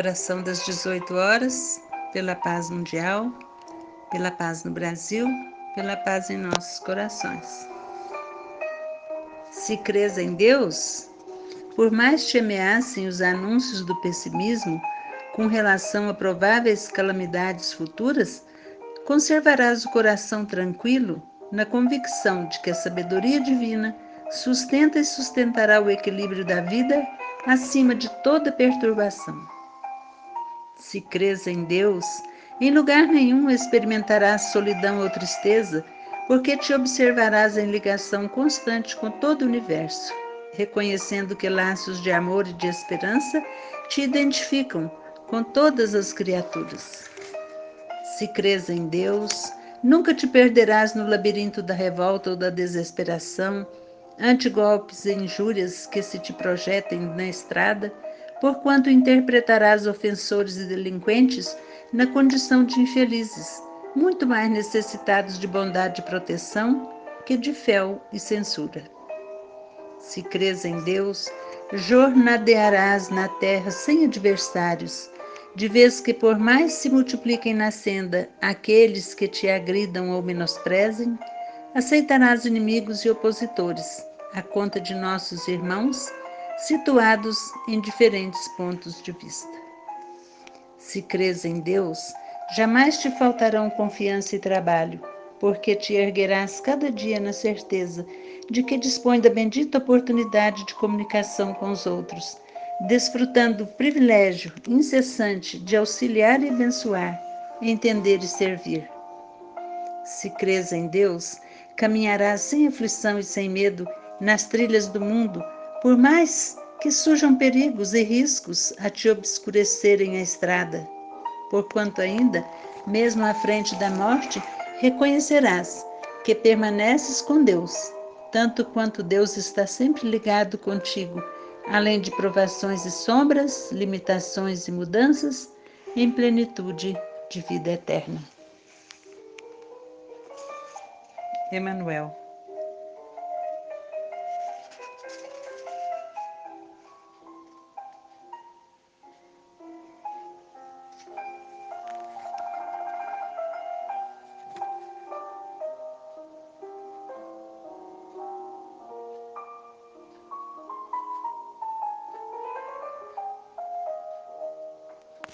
oração das 18 horas, pela paz mundial, pela paz no Brasil, pela paz em nossos corações. Se crês em Deus, por mais te ameacem os anúncios do pessimismo com relação a prováveis calamidades futuras, conservarás o coração tranquilo na convicção de que a sabedoria divina sustenta e sustentará o equilíbrio da vida acima de toda perturbação. Se crês em Deus, em lugar nenhum experimentarás solidão ou tristeza, porque te observarás em ligação constante com todo o universo, reconhecendo que laços de amor e de esperança te identificam com todas as criaturas. Se crês em Deus, nunca te perderás no labirinto da revolta ou da desesperação, ante golpes e injúrias que se te projetem na estrada, porquanto interpretarás ofensores e delinquentes na condição de infelizes, muito mais necessitados de bondade e proteção que de fel e censura. Se crês em Deus, jornadearás na terra sem adversários, de vez que por mais se multipliquem na senda aqueles que te agridam ou menosprezem, aceitarás inimigos e opositores, à conta de nossos irmãos, situados em diferentes pontos de vista. Se crês em Deus, jamais te faltarão confiança e trabalho, porque te erguerás cada dia na certeza de que dispõe da bendita oportunidade de comunicação com os outros, desfrutando o privilégio incessante de auxiliar e abençoar, entender e servir. Se crês em Deus, caminharás sem aflição e sem medo nas trilhas do mundo, por mais que surjam perigos e riscos a te obscurecerem a estrada. Porquanto ainda, mesmo à frente da morte, reconhecerás que permaneces com Deus, tanto quanto Deus está sempre ligado contigo, além de provações e sombras, limitações e mudanças, em plenitude de vida eterna. Emmanuel